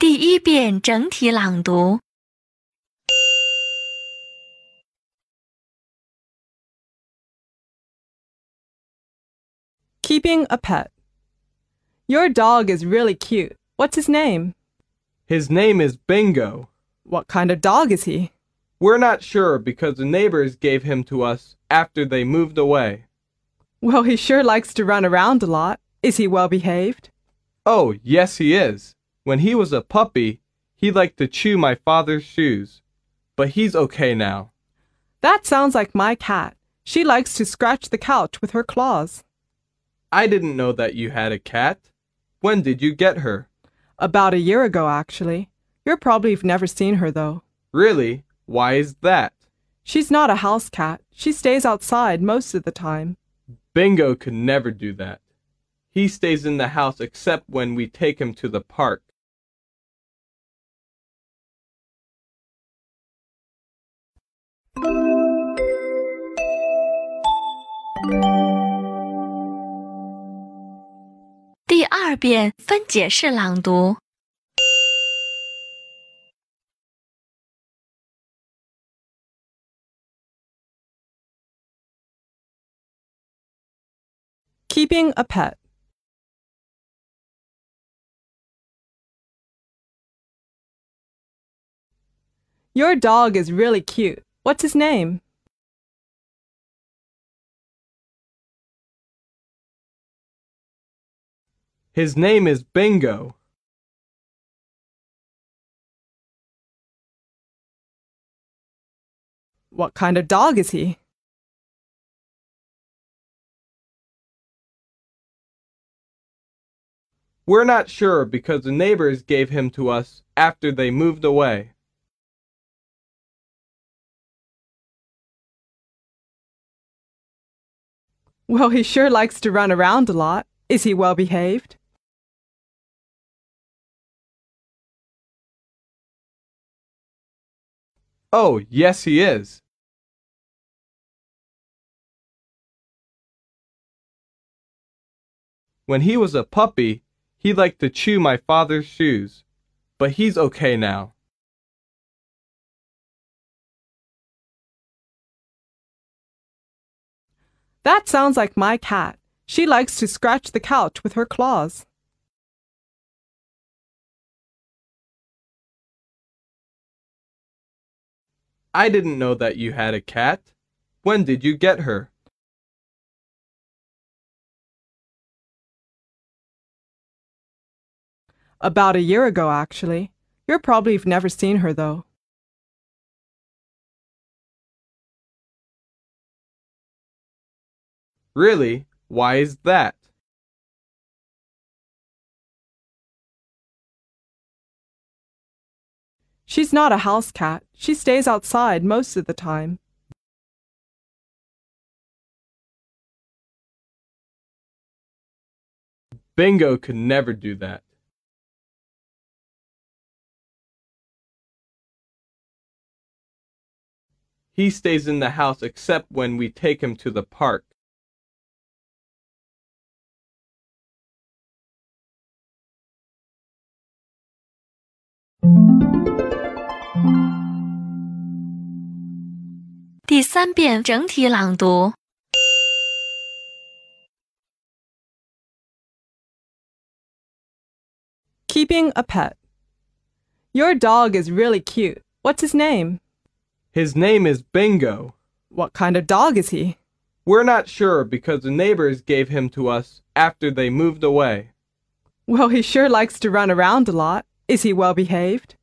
第一遍整体朗读。 Keeping a pet. Your dog is really cute. What's his name? His name is Bingo. What kind of dog is he? We're not sure because the neighbors gave him to us after they moved away. Well, he sure likes to run around a lot. Is he well behaved? Oh, yes, he is. When he was a puppy, he liked to chew my father's shoes. But he's okay now. That sounds like my cat. She likes to scratch the couch with her claws. I didn't know that you had a cat. When did you get her? About a year ago, actually. You're probably never seen her, though. Really? Why is that? She's not a house cat. She stays outside most of the time. Bingo could never do that. He stays in the house except when we take him to the park. 二遍分解式朗读。 Keeping a pet. Your dog is really cute. What's his name? His name is Bingo. What kind of dog is he? We're not sure because the neighbors gave him to us after they moved away. Well, he sure likes to run around a lot. Is he well behaved? Oh, yes, he is. When he was a puppy, he liked to chew my father's shoes. But he's okay now. That sounds like my cat. She likes to scratch the couch with her claws. I didn't know that you had a cat. When did you get her? About a year ago, actually. You're probably never seen her, though. Really? Why is that? She's not a house cat. She stays outside most of the time. Bingo could never do that. He stays in the house except when we take him to the park. 第三遍整体朗读。 Keeping a pet. Your dog is really cute. What's his name? His name is Bingo. What kind of dog is he? We're not sure because the neighbors gave him to us after they moved away. Well, he sure likes to run around a lot. Is he well behaved?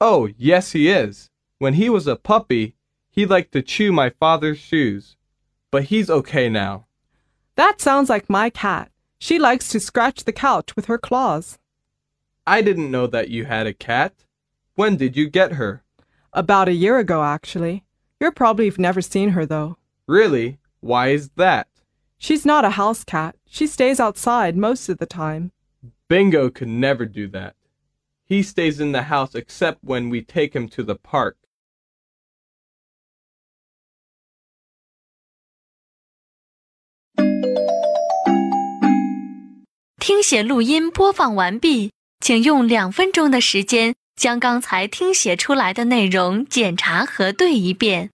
Oh, yes, he is. When he was a puppy, he liked to chew my father's shoes. But he's okay now. That sounds like my cat. She likes to scratch the couch with her claws. I didn't know that you had a cat. When did you get her? About a year ago, actually. You're probably have never seen her, though. Really? Why is that? She's not a house cat. She stays outside most of the time. Bingo could never do that. He stays in the house except when we take him to the park. 听写录音播放完毕， 请用两分钟的时间将刚才听写出来的内容检查核对一遍。